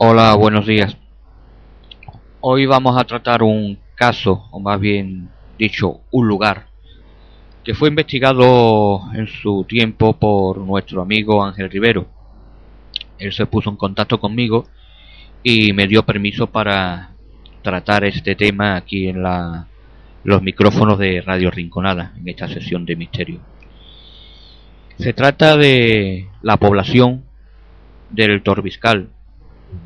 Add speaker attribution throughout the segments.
Speaker 1: Hola, buenos días. Hoy vamos a tratar un caso, o más bien dicho, un lugar, que fue investigado en su tiempo por nuestro amigo Ángel Rivero. Él se puso en contacto conmigo y me dio permiso para tratar este tema aquí en la, los micrófonos de Radio Rinconada, en esta sesión de misterio. Se trata de la población del Torbiscal,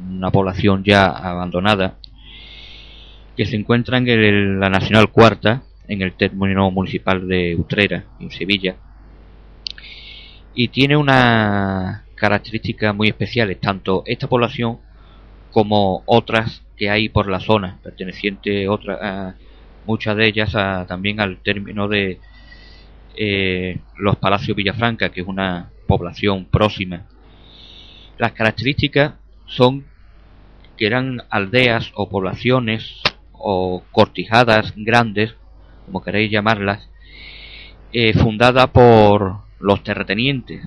Speaker 1: una población ya abandonada, que se encuentra en el, la Nacional Cuarta, en el término municipal de Utrera, en Sevilla, y tiene una característica muy especiales, tanto esta población como otras que hay por la zona, perteneciente otra, muchas de ellas también al término de eh, los Palacios Villafranca, que es una población próxima. Las características son que eran aldeas o poblaciones o cortijadas grandes, como queréis llamarlas, eh, fundadas por los terratenientes,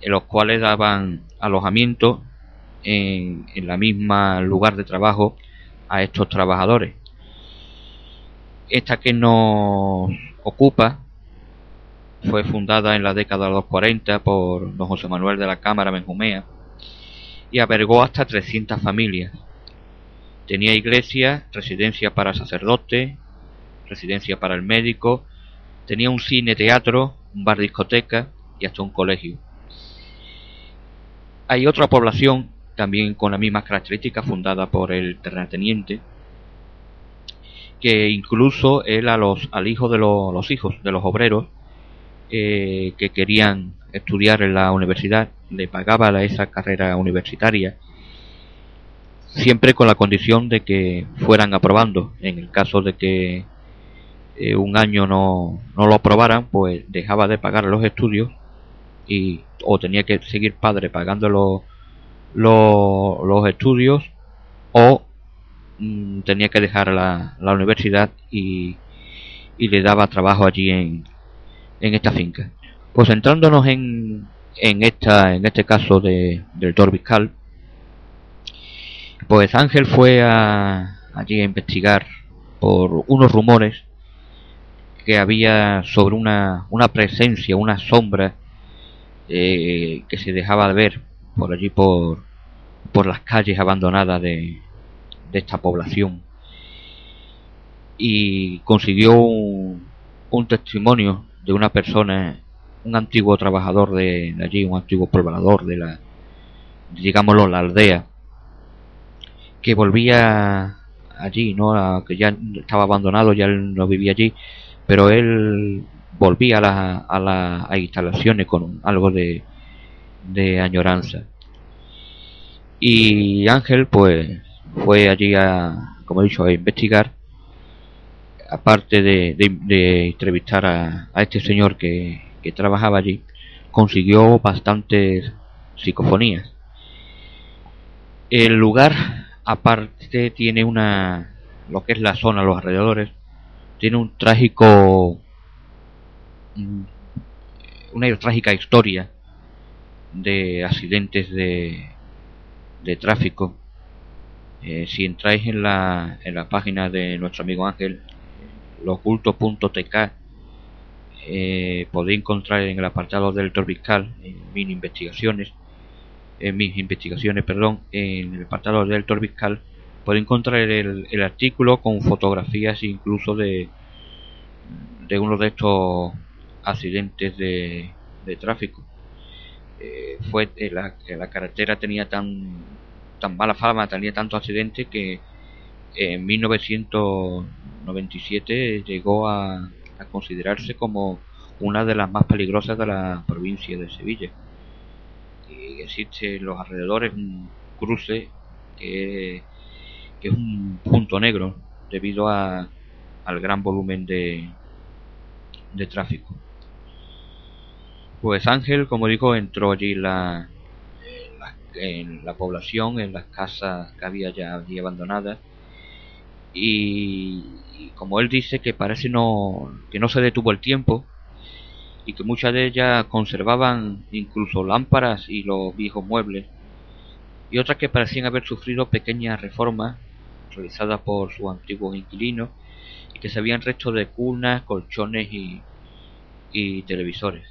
Speaker 1: en los cuales daban alojamiento en, en la misma lugar de trabajo a estos trabajadores. Esta que nos ocupa fue fundada en la década de los 40 por don José Manuel de la Cámara Benjumea y albergó hasta 300 familias. Tenía iglesia, residencia para sacerdote, residencia para el médico, tenía un cine teatro, un bar discoteca y hasta un colegio. Hay otra población también con las mismas características fundada por el terrateniente que incluso él a los al hijo de los, los hijos de los obreros eh, que querían estudiar en la universidad le pagaba esa carrera universitaria siempre con la condición de que fueran aprobando en el caso de que eh, un año no, no lo aprobaran pues dejaba de pagar los estudios y o tenía que seguir padre pagando los, los, estudios o mm, tenía que dejar la, la universidad y, y le daba trabajo allí en, en esta finca. Pues centrándonos en, en, esta, en este caso de, del Torbiscal, pues Ángel fue a, allí a investigar por unos rumores que había sobre una, una presencia, una sombra eh, que se dejaba de ver por allí por, por las calles abandonadas de, de esta población. Y consiguió un, un testimonio de una persona, un antiguo trabajador de, allí, un antiguo poblador de la, digámoslo, la aldea, que volvía allí, ¿no? que ya estaba abandonado, ya él no vivía allí, pero él volvía a, la, a las instalaciones con algo de, de añoranza. Y Ángel, pues, fue allí a, como he dicho, a investigar aparte de, de, de entrevistar a, a, este señor que, que, trabajaba allí, consiguió bastantes psicofonías. El lugar, aparte, tiene una, lo que es la zona, los alrededores, tiene un trágico, una trágica historia de accidentes de, de tráfico. Eh, si entráis en la, en la página de nuestro amigo Ángel, loculto.tk eh, podéis encontrar en el apartado del Torbiscal en mis investigaciones en mis investigaciones perdón en el apartado del Torbiscal podéis encontrar el, el, artículo con fotografías incluso de de uno de estos accidentes de, de tráfico. Eh, fue eh, la, la carretera tenía tan tan mala fama tenía tantos accidentes que en 1997 llegó a, a, considerarse como una de las más peligrosas de la provincia de Sevilla. que existe en los alrededores un cruce que, es un punto negro debido a, al gran volumen de, de tráfico. Pues Ángel, como digo, entró allí la, en la población, en las casas que había ya allí abandonadas. Y, como él dice que parece no que no se detuvo el tiempo y que muchas de ellas conservaban incluso lámparas y los viejos muebles y otras que parecían haber sufrido pequeñas reformas realizadas por sus antiguos inquilinos y que se habían resto de cunas, colchones y, y televisores.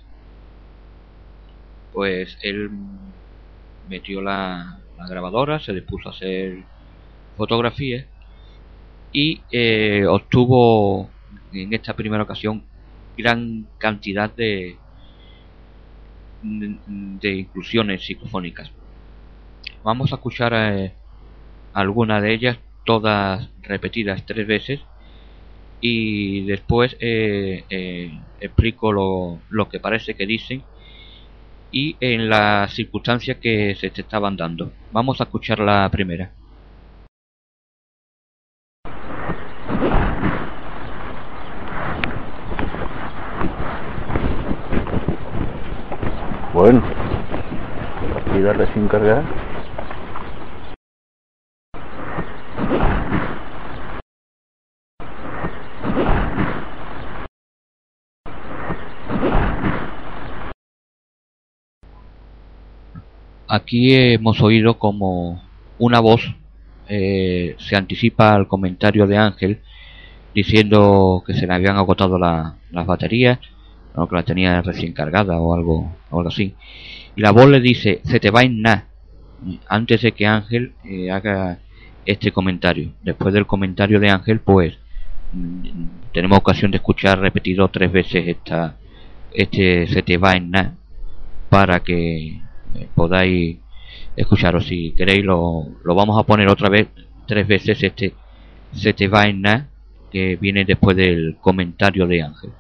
Speaker 1: Pues él metió la, grabadora, se dispuso a hacer fotografías y eh, obtuvo en esta primera ocasión gran cantidad de, de, inclusiones psicofónicas. Vamos a escuchar eh, algunas de ellas, todas repetidas tres veces, y después eh, explico lo, lo que parece que dicen y en las circunstancias que se te estaban dando. Vamos a escuchar la primera.
Speaker 2: Bueno, partida recién cargada.
Speaker 1: Aquí hemos oído como una voz eh, se anticipa al comentario de Ángel diciendo que se le habían agotado las baterías, o que la tenía recién cargada o algo, algo así. Y la voz le dice, se te va en nada, antes de que Ángel eh, haga este comentario. Después del comentario de Ángel, pues mm, tenemos ocasión de escuchar repetido tres veces esta, este se te va en nada para que eh, podáis escucharos si queréis lo, lo, vamos a poner otra vez tres veces este se te va en nada que viene después del comentario de Ángel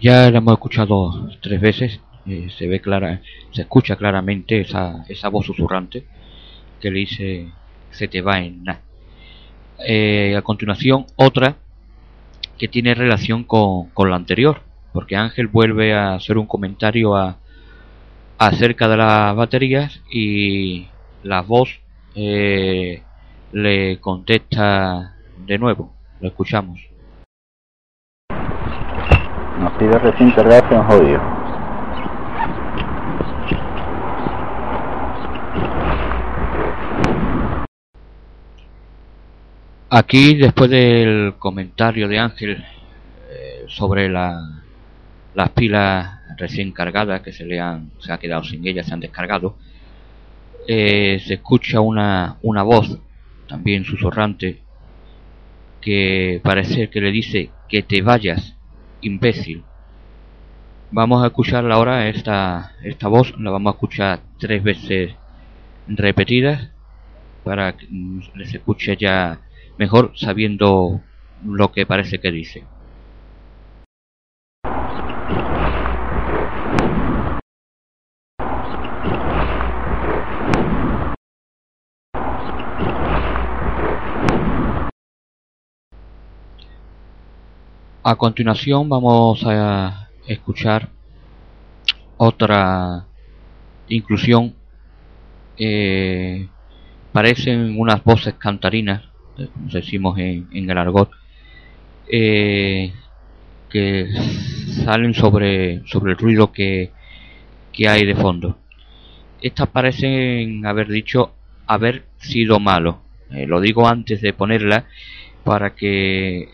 Speaker 1: ya lo hemos escuchado tres veces eh, se ve clara se escucha claramente esa, esa voz susurrante que le dice se te va en nada. Eh, a continuación, otra que tiene relación con, con la anterior, porque Ángel vuelve a hacer un comentario a, acerca de las baterías y la voz eh, le contesta de nuevo. Lo escuchamos.
Speaker 2: Nos pide recién cargarse en jodido.
Speaker 1: Aquí, después del comentario de Ángel eh, sobre la, las pilas recién cargadas que se le han se ha quedado sin ellas, se han descargado, eh, se escucha una, una voz también susurrante que parece que le dice que te vayas, imbécil. Vamos a escuchar ahora esta, esta voz, la vamos a escuchar tres veces repetidas para que les escuche ya mejor sabiendo lo que parece que dice. A continuación vamos a escuchar otra inclusión. Eh, parecen unas voces cantarinas como decimos en, en el argot, eh, que salen sobre, sobre el ruido que, que hay de fondo. Estas parecen haber dicho haber sido malo. Eh, lo digo antes de ponerla para que eh,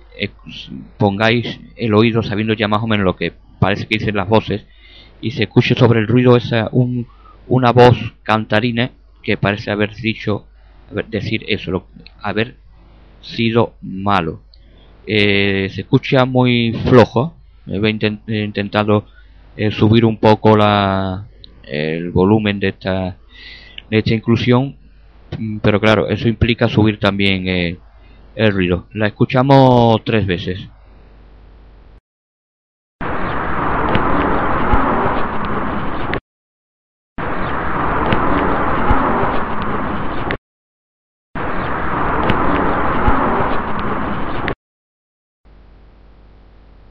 Speaker 1: pongáis el oído sabiendo ya más o menos lo que parece que dicen las voces y se escuche sobre el ruido esa un, una voz cantarina que parece haber dicho decir eso, lo, haber sido malo. Eh, se escucha muy flojo. He intentado eh, subir un poco la, el volumen de esta, de esta inclusión pero claro, eso implica subir también eh, el ruido. La escuchamos tres veces.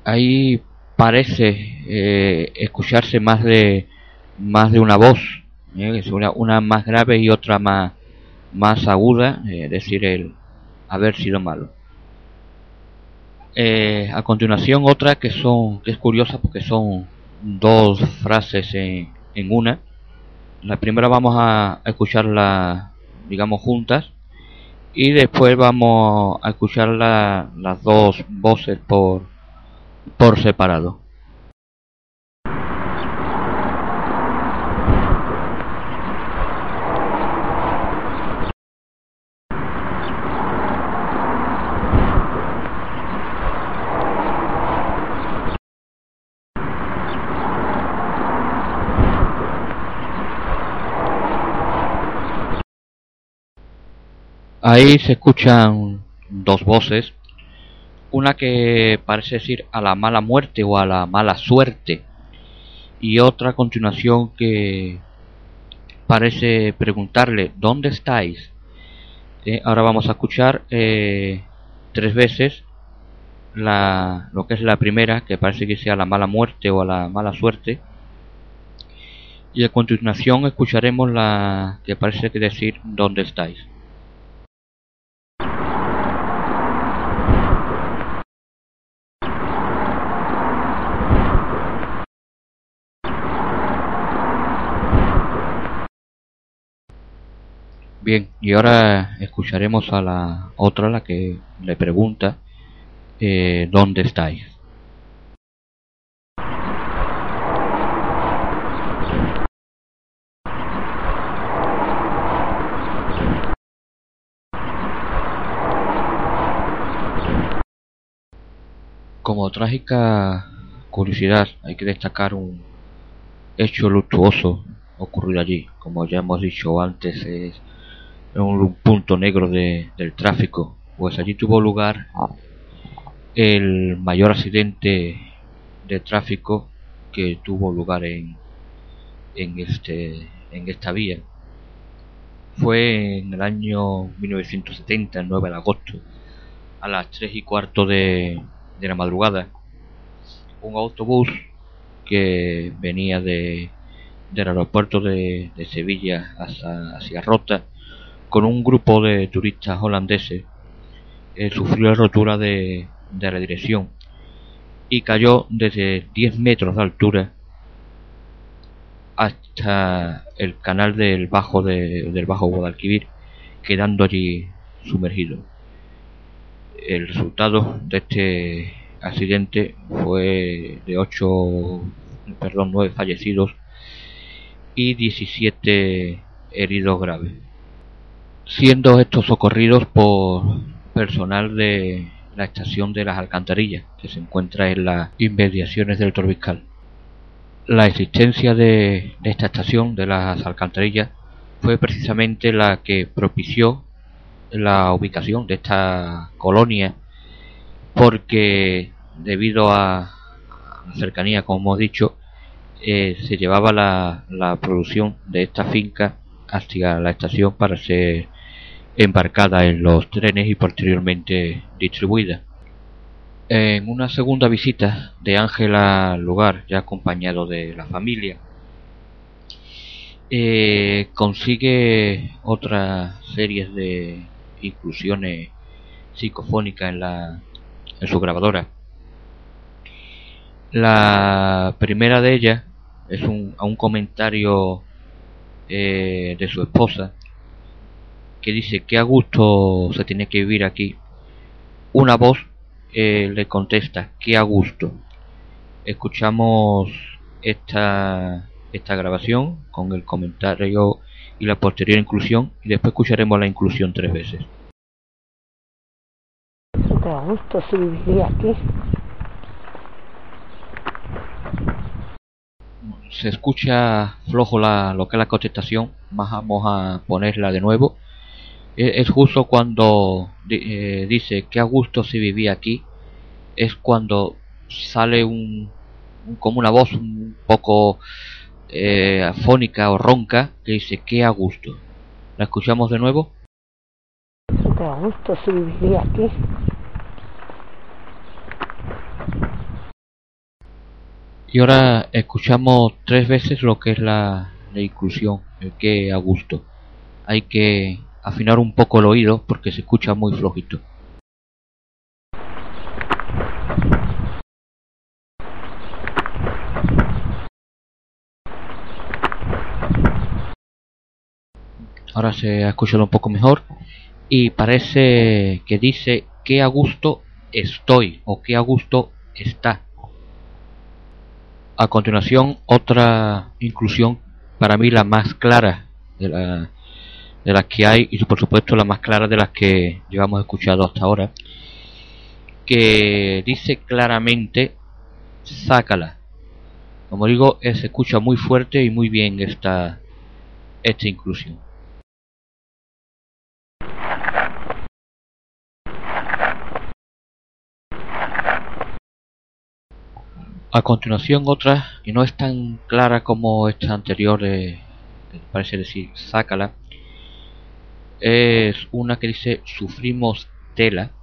Speaker 1: ahí parece eh, escucharse más de más de una voz ¿eh? una, más grave y otra más más aguda es eh, decir el haber sido malo. A continuación otra que son que es curiosa porque son dos frases en, en una. La primera vamos a, escucharla digamos juntas. Y después vamos a escuchar las dos voces por por separado. Ahí se escuchan dos voces. Una que parece decir a la mala muerte o a la mala suerte. Y otra a continuación que parece preguntarle ¿dónde estáis? Eh, ahora vamos a escuchar eh, tres veces la, lo que es la primera que parece que sea la mala muerte o a la mala suerte. Y a continuación escucharemos la que parece que decir ¿dónde estáis? Bien, y ahora escucharemos a la otra, la que le pregunta eh, ¿dónde estáis? Como trágica curiosidad hay que destacar un hecho luctuoso ocurrido allí. Como ya hemos dicho antes, es un punto negro de, del tráfico, pues allí tuvo lugar el mayor accidente de tráfico que tuvo lugar en, en, este, en esta vía. Fue en el año 1970, el 9 de agosto, a las 3 y cuarto de, de la madrugada, un autobús que venía de, del aeropuerto de, de Sevilla hacia, hacia Rota con un grupo de turistas holandeses, eh, sufrió la rotura de, la dirección y cayó desde 10 metros de altura hasta el canal del bajo de, del bajo Guadalquivir, quedando allí sumergido. El resultado de este accidente fue de 8, perdón, 9 fallecidos y 17 heridos graves siendo estos socorridos por personal de la estación de las alcantarillas, que se encuentra en las inmediaciones del Torbiscal. La existencia de, esta estación de las alcantarillas fue precisamente la que propició la ubicación de esta colonia porque debido a la cercanía, como hemos dicho, eh, se llevaba la, la producción de esta finca hacia la estación para ser embarcada en los trenes y posteriormente distribuida. En una segunda visita de Ángel al lugar, ya acompañado de la familia, eh, consigue otras series de inclusiones psicofónicas en, la, en su grabadora. La primera de ellas es un, a un comentario eh, de su esposa que dice que a gusto se tiene que vivir aquí, una voz eh, le contesta que a gusto. Escuchamos esta, esta grabación con el comentario y la posterior inclusión y después escucharemos la inclusión tres veces.
Speaker 3: Que a gusto se viviría aquí.
Speaker 1: Se escucha flojo la, lo que es la contestación, vamos a ponerla de nuevo Es justo cuando eh, dice que a gusto se vivía aquí, es cuando sale un, un- como una voz un poco eh, afónica o ronca que dice que a gusto. ¿La escuchamos de nuevo?
Speaker 3: Que a gusto se vivía aquí.
Speaker 1: Y ahora escuchamos tres veces lo que es la, la inclusión, el que a gusto. Hay que afinar un poco el oído porque se escucha muy flojito. Ahora se ha escuchado un poco mejor y parece que dice que a gusto estoy o que a gusto está. A continuación, otra inclusión, para mí la más clara de, la- de las que hay, y por supuesto la más clara de las que llevamos escuchado hasta ahora, que dice claramente, sácala. Como digo, eh, se escucha muy fuerte y muy bien esta, esta inclusión. A continuación otra, y no es tan clara como esta anterior, de, que parece decir sácala, es una que dice sufrimos tela,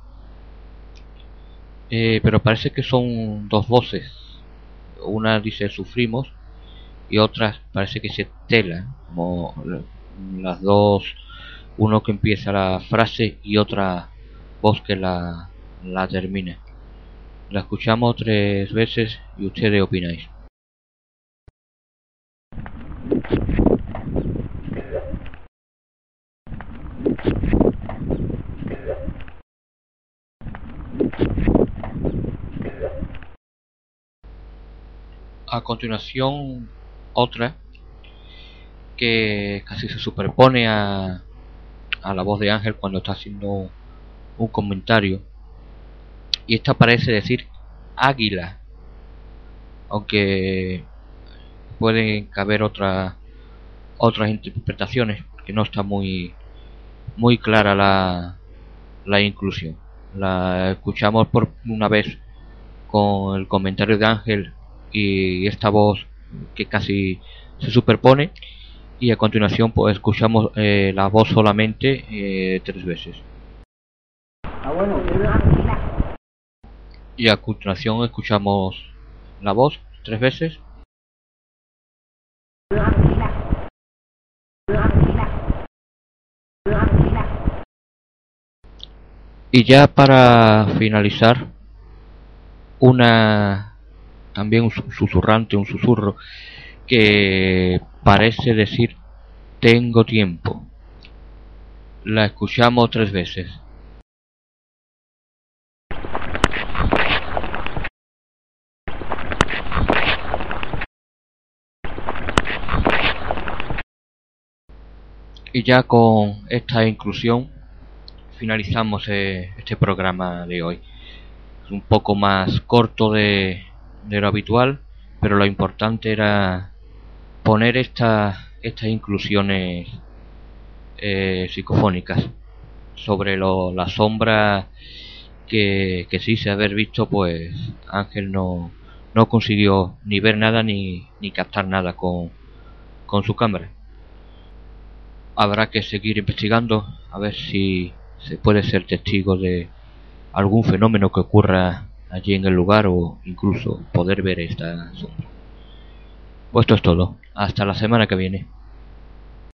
Speaker 1: eh, pero parece que son dos voces. Una dice sufrimos y otra parece que dice tela, como la- las dos, uno que empieza la frase y otra voz que la, la termina. La escuchamos tres veces y ustedes opináis. A continuación, otra que casi se superpone a, a la voz de Ángel cuando está haciendo un comentario. Y esta parece decir águila, aunque pueden caber otras otras interpretaciones, que no está muy muy clara la, la inclusión. La escuchamos por una vez con el comentario de Ángel y esta voz que casi se superpone. Y a continuación pues escuchamos eh, la voz solamente eh, tres veces. Y a continuación escuchamos la voz tres veces. Y ya para finalizar una también un su- susurrante un susurro que parece decir tengo tiempo la escuchamos tres veces Y ya con esta inclusión finalizamos eh, este programa de hoy. Es un poco más corto de, de lo habitual, pero lo importante era poner estas estas inclusiones eh, psicofónicas sobre lo, la sombra que, que sí se haber visto, pues Ángel no, no consiguió ni ver nada ni, ni captar nada con, con su cámara. Habrá que seguir investigando a ver si se puede ser testigo de algún fenómeno que ocurra allí en el lugar o incluso poder ver esta sombra. Pues esto es todo. Hasta la semana que viene.